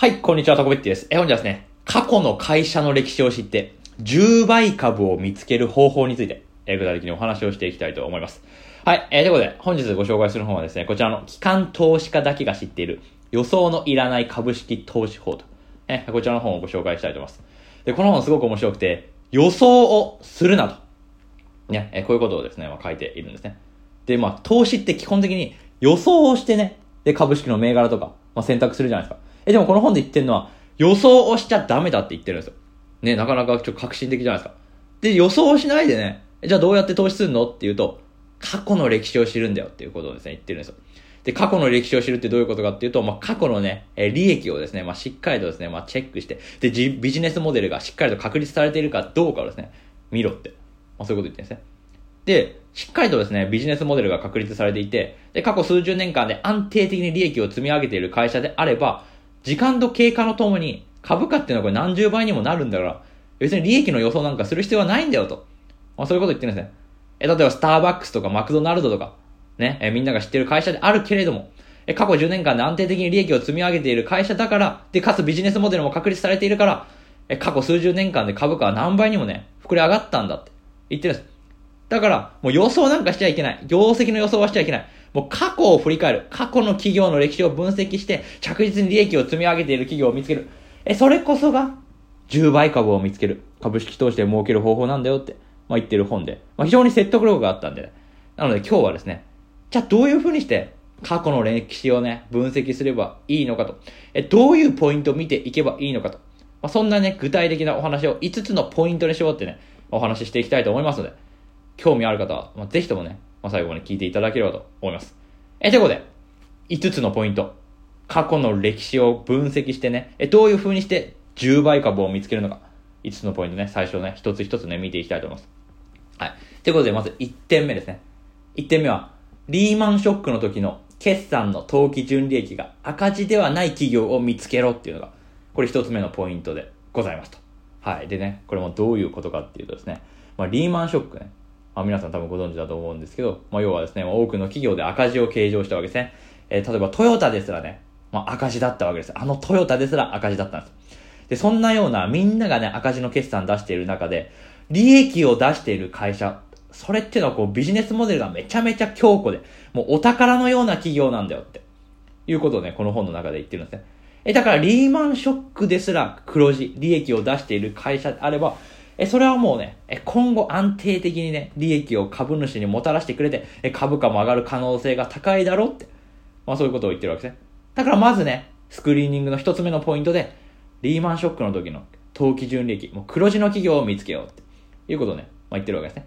はい、こんにちは、タコベッティです。え、本日はですね、過去の会社の歴史を知って、10倍株を見つける方法について、え具体的にお話をしていきたいと思います。はい、えー、ということで、本日ご紹介する本はですね、こちらの機関投資家だけが知っている予想のいらない株式投資法と、えこちらの本をご紹介したいと思います。で、この本すごく面白くて、予想をするなと。ね、えこういうことをですね、まあ、書いているんですね。で、まあ、投資って基本的に予想をしてね、で、株式の銘柄とか、まあ、選択するじゃないですか。え、でもこの本で言ってるのは、予想をしちゃダメだって言ってるんですよ。ね、なかなかちょっと革新的じゃないですか。で、予想をしないでね、じゃあどうやって投資するのっていうと、過去の歴史を知るんだよっていうことをですね、言ってるんですよ。で、過去の歴史を知るってどういうことかっていうと、まあ、過去のね、え利益をですね、まあ、しっかりとですね、まあ、チェックして、で、ビジネスモデルがしっかりと確立されているかどうかをですね、見ろって。まあ、そういうこと言ってるんですね。で、しっかりとですね、ビジネスモデルが確立されていて、で、過去数十年間で安定的に利益を積み上げている会社であれば、時間と経過のともに株価っていうのはこれ何十倍にもなるんだから、別に利益の予想なんかする必要はないんだよと。まあそういうこと言ってるんですね。え、例えばスターバックスとかマクドナルドとか、ね、えみんなが知ってる会社であるけれども、え、過去10年間で安定的に利益を積み上げている会社だから、で、かつビジネスモデルも確立されているから、え、過去数十年間で株価は何倍にもね、膨れ上がったんだって言ってるんです。だから、もう予想なんかしちゃいけない。業績の予想はしちゃいけない。もう過去を振り返る。過去の企業の歴史を分析して、着実に利益を積み上げている企業を見つける。え、それこそが、10倍株を見つける。株式投資で儲ける方法なんだよって、まあ、言ってる本で、まあ、非常に説得力があったんで、ね、なので今日はですね、じゃあどういう風にして、過去の歴史をね、分析すればいいのかと。え、どういうポイントを見ていけばいいのかと。まあ、そんなね、具体的なお話を5つのポイントに絞ってね、お話ししていきたいと思いますので、興味ある方は、まあ、ぜひともね、まあ、最後まで聞いていただければと思います。え、ということで、5つのポイント。過去の歴史を分析してね、え、どういう風にして10倍株を見つけるのか。5つのポイントね、最初ね、一つ一つね、見ていきたいと思います。はい。ということで、まず1点目ですね。1点目は、リーマンショックの時の決算の当期純利益が赤字ではない企業を見つけろっていうのが、これ1つ目のポイントでございますと。はい。でね、これもどういうことかっていうとですね、まあ、リーマンショックね、まあ、皆さん多分ご存知だと思うんですけど、まあ、要はですね、多くの企業で赤字を計上したわけですね。えー例えばトヨタですらね、まあ、赤字だったわけです。あのトヨタですら赤字だったんです。で、そんなようなみんながね、赤字の決算出している中で、利益を出している会社、それっていうのはこうビジネスモデルがめちゃめちゃ強固で、もうお宝のような企業なんだよって、いうことをね、この本の中で言ってるんですね。え、だからリーマンショックですら黒字、利益を出している会社であれば、え、それはもうね、え、今後安定的にね、利益を株主にもたらしてくれて、え、株価も上がる可能性が高いだろうって、まあそういうことを言ってるわけですね。だからまずね、スクリーニングの一つ目のポイントで、リーマンショックの時の当期純利益、もう黒字の企業を見つけようっていうことをね、まあ言ってるわけですね。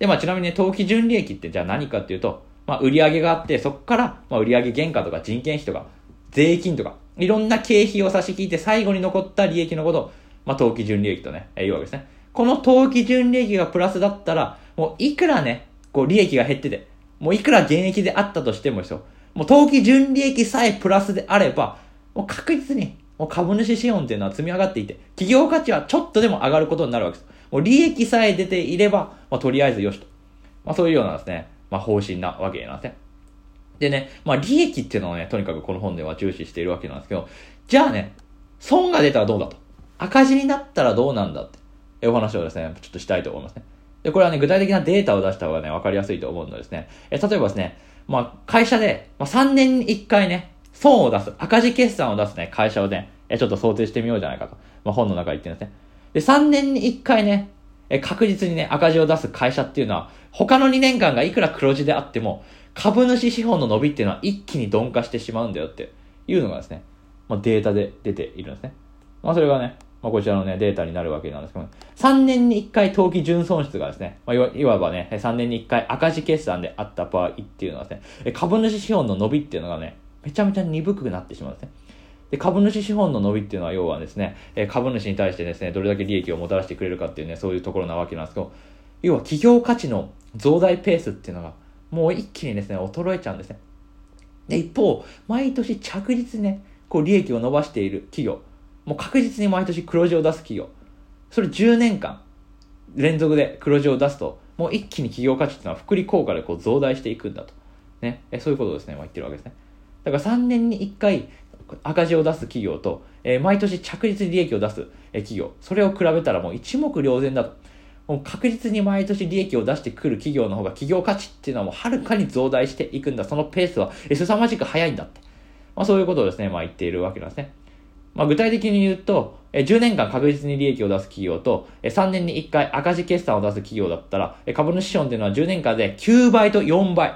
で、まあちなみにね、当期純利益ってじゃあ何かっていうと、まあ売上があって、そこから、まあ売上原価とか人件費とか、税金とか、いろんな経費を差し引いて最後に残った利益のことを、まあ当期純利益とね、言うわけですね。この当期純利益がプラスだったら、もういくらね、こう利益が減ってて、もういくら減益であったとしてもですよ、もう当期純利益さえプラスであれば、もう確実に、もう株主資本っていうのは積み上がっていて、企業価値はちょっとでも上がることになるわけです。もう利益さえ出ていれば、まあとりあえずよしと。まあそういうようなですね、まあ方針なわけなんですね。でね、まあ利益っていうのをね、とにかくこの本では重視しているわけなんですけど、じゃあね、損が出たらどうだと。赤字になったらどうなんだって、お話をですね、ちょっとしたいと思いますね。で、これはね、具体的なデータを出した方がね、わかりやすいと思うのですね、え例えばですね、まあ会社で、まあ3年に1回ね、損を出す、赤字決算を出すね、会社をね、えちょっと想定してみようじゃないかと。まあ本の中で言ってるんですね。で、3年に1回ね、え確実にね、赤字を出す会社っていうのは、他の2年間がいくら黒字であっても、株主資本の伸びっていうのは一気に鈍化してしまうんだよっていうのがですね、まあ、データで出ているんですね。まあ、それがね、まあ、こちらのね、データになるわけなんですけど、3年に1回当期純損失がですね、まあ、いわいわばね、3年に1回赤字決算であった場合っていうのはですね、株主資本の伸びっていうのがね、めちゃめちゃ鈍くなってしまうんですね。で、株主資本の伸びっていうのは要はですね、株主に対してですね、どれだけ利益をもたらしてくれるかっていうね、そういうところなわけなんですけど、要は企業価値の増大ペースっていうのが、もう一気にですね、衰えちゃうんですね。で、一方、毎年着実にね、こう利益を伸ばしている企業、もう確実に毎年黒字を出す企業、それ10年間連続で黒字を出すと、もう一気に企業価値っていうのは複利効果でこう増大していくんだと。ね、えそういうことですね、まあ、言ってるわけですね。だから3年に1回赤字を出す企業と、えー、毎年着実に利益を出す、え、企業、それを比べたらもう一目瞭然だと。もう確実に毎年利益を出してくる企業の方が企業価値っていうのはもうはるかに増大していくんだ。そのペースは凄まじく速いんだって。まあそういうことをですね、まあ言っているわけなんですね。まあ具体的に言うと、10年間確実に利益を出す企業と、3年に1回赤字決算を出す企業だったら、株主資本っていうのは10年間で9倍と4倍。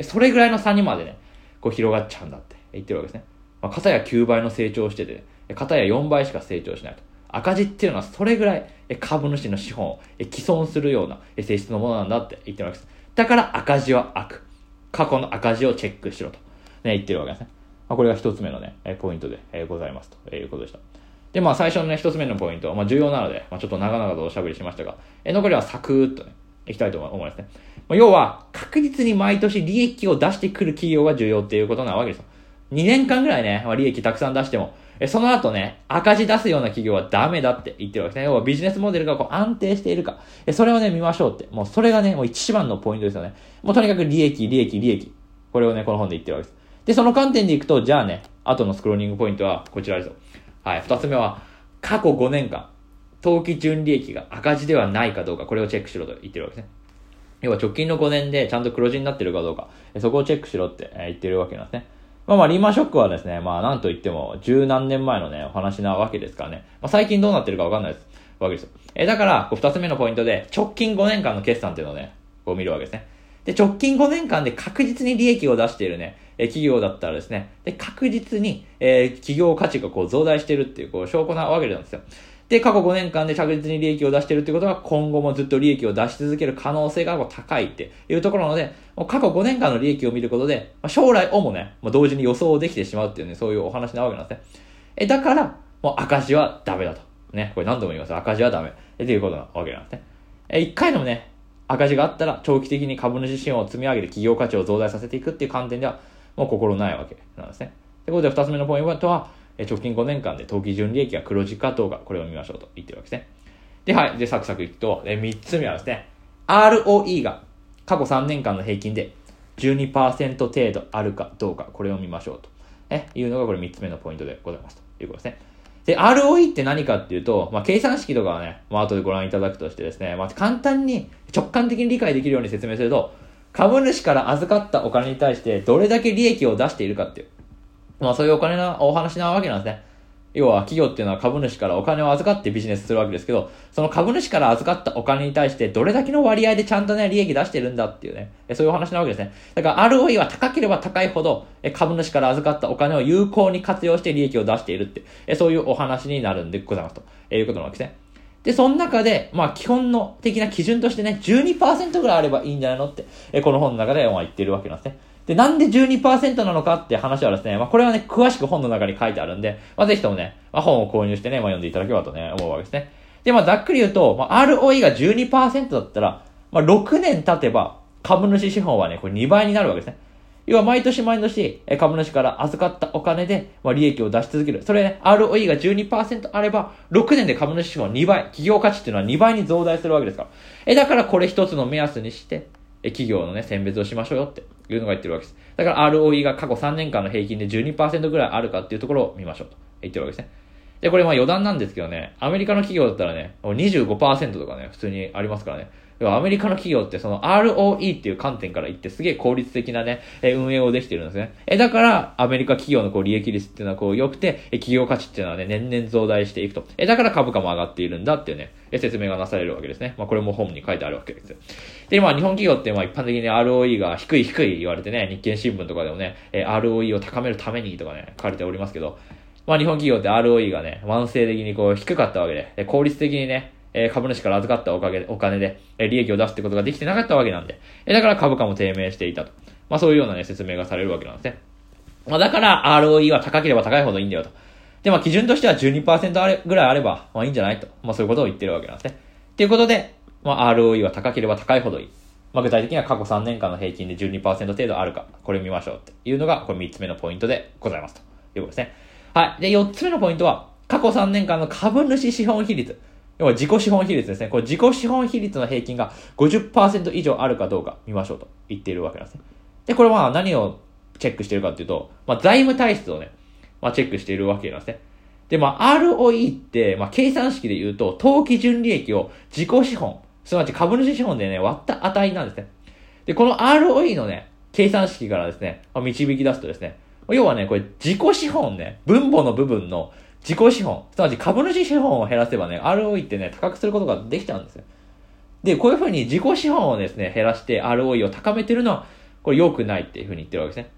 それぐらいの差にまでね、こう広がっちゃうんだって言ってるわけですね。まあ、片や9倍の成長してて、片や4倍しか成長しないと。赤字っていうのはそれぐらい株主の資本を既存するような性質のものなんだって言ってるわけです。だから赤字は悪。過去の赤字をチェックしろと、ね、言ってるわけですね。まあ、これが一つ目のね、ポイントでえございますということでした。で、まあ最初のね、一つ目のポイントは、まあ重要なので、まあちょっと長々とおしゃべりしましたが、え残りはサクーっとね、いきたいと思いますね。まあ、要は、確実に毎年利益を出してくる企業が重要っていうことなわけですよ。2年間ぐらいね、まあ、利益たくさん出しても、えその後ね、赤字出すような企業はダメだって言ってるわけですね。要はビジネスモデルがこう安定しているか。えそれをね、見ましょうって。もうそれがね、もう一番のポイントですよね。もうとにかく利益、利益、利益。これをね、この本で言ってるわけです。で、その観点でいくと、じゃあね、後のスクローリングポイントはこちらですよ。はい、二つ目は、過去5年間、当期純利益が赤字ではないかどうか、これをチェックしろと言ってるわけですね。要は直近の5年でちゃんと黒字になってるかどうか、そこをチェックしろって言ってるわけなんですね。まあまあ、リーマンショックはですね、まあなんと言っても十何年前のね、お話なわけですからね。まあ最近どうなってるかわかんないです。わけですよ。えだから、二つ目のポイントで、直近5年間の決算っていうのをね、こう見るわけですね。で、直近5年間で確実に利益を出しているね、え企業だったらですね、で、確実に、えー、企業価値がこう増大してるっていう、こう、証拠なわけなんですよ。で、過去5年間で着実に利益を出しているということは、今後もずっと利益を出し続ける可能性が高いっていうところなので、もう過去5年間の利益を見ることで、まあ、将来をもね、まあ、同時に予想できてしまうっていうね、そういうお話なわけなんですね。え、だから、もう赤字はダメだと。ね、これ何度も言います。赤字はダメ。っていうことなわけなんですね。え、1回でもね、赤字があったら、長期的に株主資本を積み上げて企業価値を増大させていくっていう観点では、もう心ないわけなんですね。ということで、2つ目のポイントは、直近5年間で当期純利益が黒字かどうか、これを見ましょうと言ってるわけですね。で、はい。で、サクサクいくと、3つ目はですね、ROE が過去3年間の平均で12%程度あるかどうか、これを見ましょうと。え、いうのがこれ3つ目のポイントでございますということですね。で、ROE って何かっていうと、まあ、計算式とかはね、まあ、後でご覧いただくとしてですね、まあ、簡単に直感的に理解できるように説明すると、株主から預かったお金に対してどれだけ利益を出しているかっていう。まあそういうお金の、お話なわけなんですね。要は企業っていうのは株主からお金を預かってビジネスするわけですけど、その株主から預かったお金に対してどれだけの割合でちゃんとね、利益出してるんだっていうね、そういうお話なわけですね。だから ROE は高ければ高いほど、株主から預かったお金を有効に活用して利益を出しているって、そういうお話になるんでございますということなわけですね。で、その中で、まあ、基本の的な基準としてね、12%ぐらいあればいいんじゃないのって、この本の中で、まあ、言ってるわけなんですね。で、なんで12%なのかって話はですね、まあ、これはね、詳しく本の中に書いてあるんで、まあ、ぜひともね、まあ、本を購入してね、まあ、読んでいただければとね、思うわけですね。で、まあ、ざっくり言うと、まあ、ROE が12%だったら、まあ、6年経てば、株主資本はね、これ2倍になるわけですね。要は毎年毎年、株主から預かったお金で、まあ、利益を出し続ける。それね、ROE が12%あれば、6年で株主資本2倍、企業価値っていうのは2倍に増大するわけですから。え、だからこれ一つの目安にして、え企業のね、選別をしましょうよっていうのが言ってるわけです。だから ROE が過去3年間の平均で12%ぐらいあるかっていうところを見ましょうと言ってるわけですね。で、これまあ余談なんですけどね、アメリカの企業だったらね、25%とかね、普通にありますからね。アメリカの企業ってその ROE っていう観点から言ってすげえ効率的なね、え運営をできてるんですね。え、だからアメリカ企業のこう利益率っていうのはこう良くて、え企業価値っていうのはね、年々増大していくと。え、だから株価も上がっているんだっていうね、え説明がなされるわけですね。まあこれも本に書いてあるわけです。で、まあ日本企業ってまあ一般的に ROE が低い低い言われてね、日経新聞とかでもね、え ROE を高めるためにとかね、書かれておりますけど、まあ日本企業って ROE がね、慢性的にこう低かったわけで、効率的にね、え株主から預かったおかげで、お金で、え利益を出すってことができてなかったわけなんで、えだから株価も低迷していたと。まあそういうようなね、説明がされるわけなんですね。まあだから ROE は高ければ高いほどいいんだよと。で、まあ基準としては12%あれぐらいあれば、まあいいんじゃないと。まあそういうことを言ってるわけなんですね。ということで、まあ ROE は高ければ高いほどいい。まあ具体的には過去3年間の平均で12%程度あるか、これ見ましょうっていうのが、これ3つ目のポイントでございますということですね。はい。で、4つ目のポイントは、過去3年間の株主資本比率。要は自己資本比率ですね。これ自己資本比率の平均が50%以上あるかどうか見ましょうと言っているわけなんですね。で、これは何をチェックしてるかっていうと、まあ、財務体質をね、まあ、チェックしているわけなんですね。で、まあ、ROE って、まあ、計算式で言うと、当期純利益を自己資本、すなわち株主資本でね、割った値なんですね。で、この ROE のね、計算式からですね、まあ、導き出すとですね、要はね、これ自己資本ね、分母の部分の自己資本、すなわち株主資本を減らせばね、ROE ってね、高くすることができちゃうんですよ。で、こういうふうに自己資本をですね、減らして ROE を高めてるのは、これ良くないっていうふうに言ってるわけですね。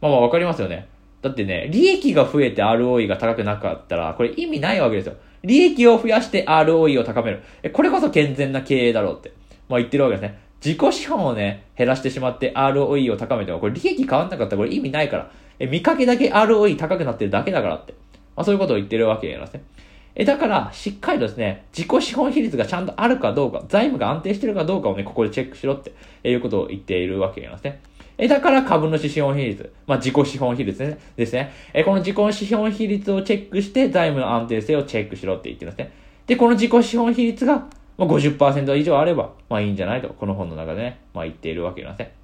まあまあわかりますよね。だってね、利益が増えて ROE が高くなかったら、これ意味ないわけですよ。利益を増やして ROE を高める。えこれこそ健全な経営だろうって、まあ言ってるわけですね。自己資本をね、減らしてしまって ROE を高めても、これ利益変わんなかったらこれ意味ないから。え、見かけだけ ROE 高くなってるだけだからって。まあそういうことを言ってるわけなんですね。え、だから、しっかりとですね、自己資本比率がちゃんとあるかどうか、財務が安定してるかどうかをね、ここでチェックしろって、えいうことを言っているわけなんですね。え、だから株主資本比率、まあ、自己資本比率ね、ですね。え、この自己資本比率をチェックして、財務の安定性をチェックしろって言ってるんですね。で、この自己資本比率が、まあ、50%以上あれば、まあいいんじゃないと、この本の中でね、まあ言っているわけなんですね。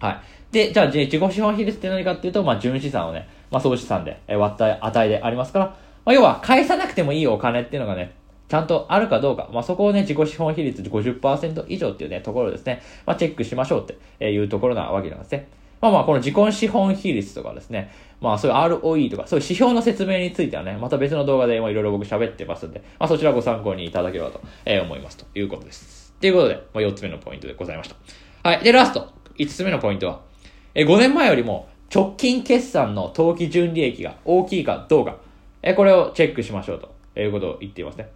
はい。で、じゃあ、自己資本比率って何かっていうと、まあ、純資産をね、まあ、総資産で、割った値でありますから、まあ、要は、返さなくてもいいお金っていうのがね、ちゃんとあるかどうか、まあ、そこをね、自己資本比率50%以上っていうね、ところですね、まあ、チェックしましょうっていうところなわけなんですね。まあまあ、この自己資本比率とかですね、まあそういう ROE とか、そういう指標の説明についてはね、また別の動画でいろいろ僕喋ってますんで、まあそちらご参考にいただければと思いますということです。ということで、まあ4つ目のポイントでございました。はい。で、ラスト、5つ目のポイントは、え5年前よりも直近決算の当期純利益が大きいかどうか、えこれをチェックしましょうということを言っていますね。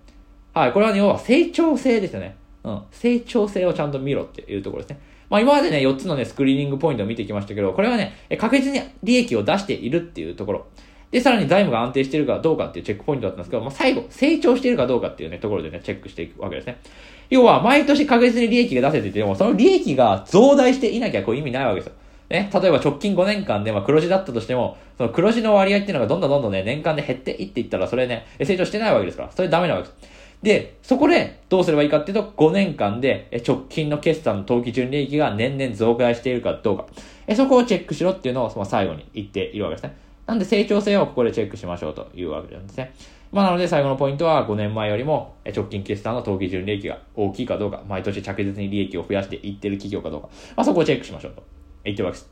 はい。これは、ね、要は成長性ですよね。うん。成長性をちゃんと見ろっていうところですね。まあ今までね、4つのね、スクリーニングポイントを見てきましたけど、これはね、確実に利益を出しているっていうところ。で、さらに財務が安定しているかどうかっていうチェックポイントだったんですけど、まあ最後、成長しているかどうかっていうね、ところでね、チェックしていくわけですね。要は、毎年確実に利益が出せてても、その利益が増大していなきゃこう意味ないわけですよ。ね、例えば直近5年間で、まあ、黒字だったとしても、その黒字の割合っていうのがどんどんどんどんね、年間で減っていっていったら、それね、成長してないわけですから、それダメなわけです。で、そこでどうすればいいかっていうと、5年間で直近の決算の当期純利益が年々増加しているかどうか。そこをチェックしろっていうのを、まあ、最後に言っているわけですね。なんで成長性をここでチェックしましょうというわけなんですね。まあなので最後のポイントは5年前よりも直近決算の当期純利益が大きいかどうか、毎年着実に利益を増やしていってる企業かどうか、まあそこをチェックしましょうと言ってるわけです。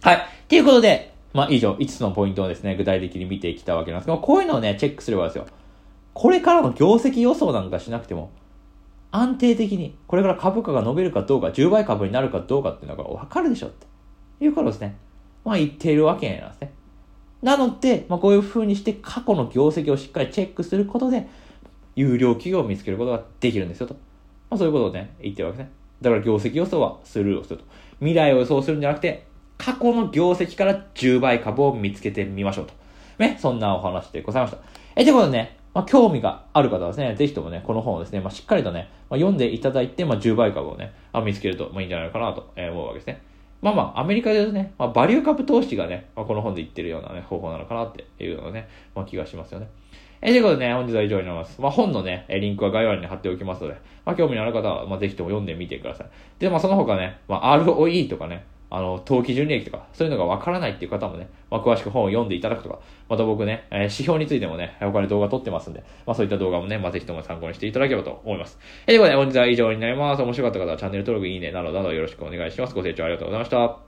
はい。ということで、まあ以上5つのポイントをですね、具体的に見てきたわけなんですけど、こういうのをね、チェックすればですよ。これからの業績予想なんかしなくても、安定的に、これから株価が伸びるかどうか、10倍株になるかどうかっていうのがわかるでしょっていうことですね。まあ言っているわけなんですね。なので、まあこういう風にして過去の業績をしっかりチェックすることで、有料企業を見つけることができるんですよと。まあそういうことをね、言ってるわけですね。だから業績予想はスルーをすると。未来を予想するんじゃなくて、過去の業績から10倍株を見つけてみましょうと。ね、そんなお話でございました。え、ということでね、まあ、興味がある方はですね、ぜひともね、この本をですね、まあ、しっかりとね、まあ、読んでいただいて、まあ、10倍株をね、あ見つけると、まあ、いいんじゃないかなと思うわけですね。まあまあ、アメリカでね、まあ、バリュー株投資がね、まあ、この本で言ってるようなね、方法なのかなっていうのね、まあ、気がしますよね。え、ということでね、本日は以上になります。まあ、本のね、リンクは概要欄に貼っておきますので、まあ、興味のある方は、まあ、ぜひとも読んでみてください。で、まあ、その他ね、まあ、ROE とかね、あの、当期純利益とか、そういうのがわからないっていう方もね、まあ、詳しく本を読んでいただくとか、また僕ね、えー、指標についてもね、他に動画撮ってますんで、まあ、そういった動画もね、まあ、ぜひとも参考にしていただければと思います。えー、ということで、本日は以上になります。面白かった方はチャンネル登録、いいね、などなどよろしくお願いします。ご清聴ありがとうございました。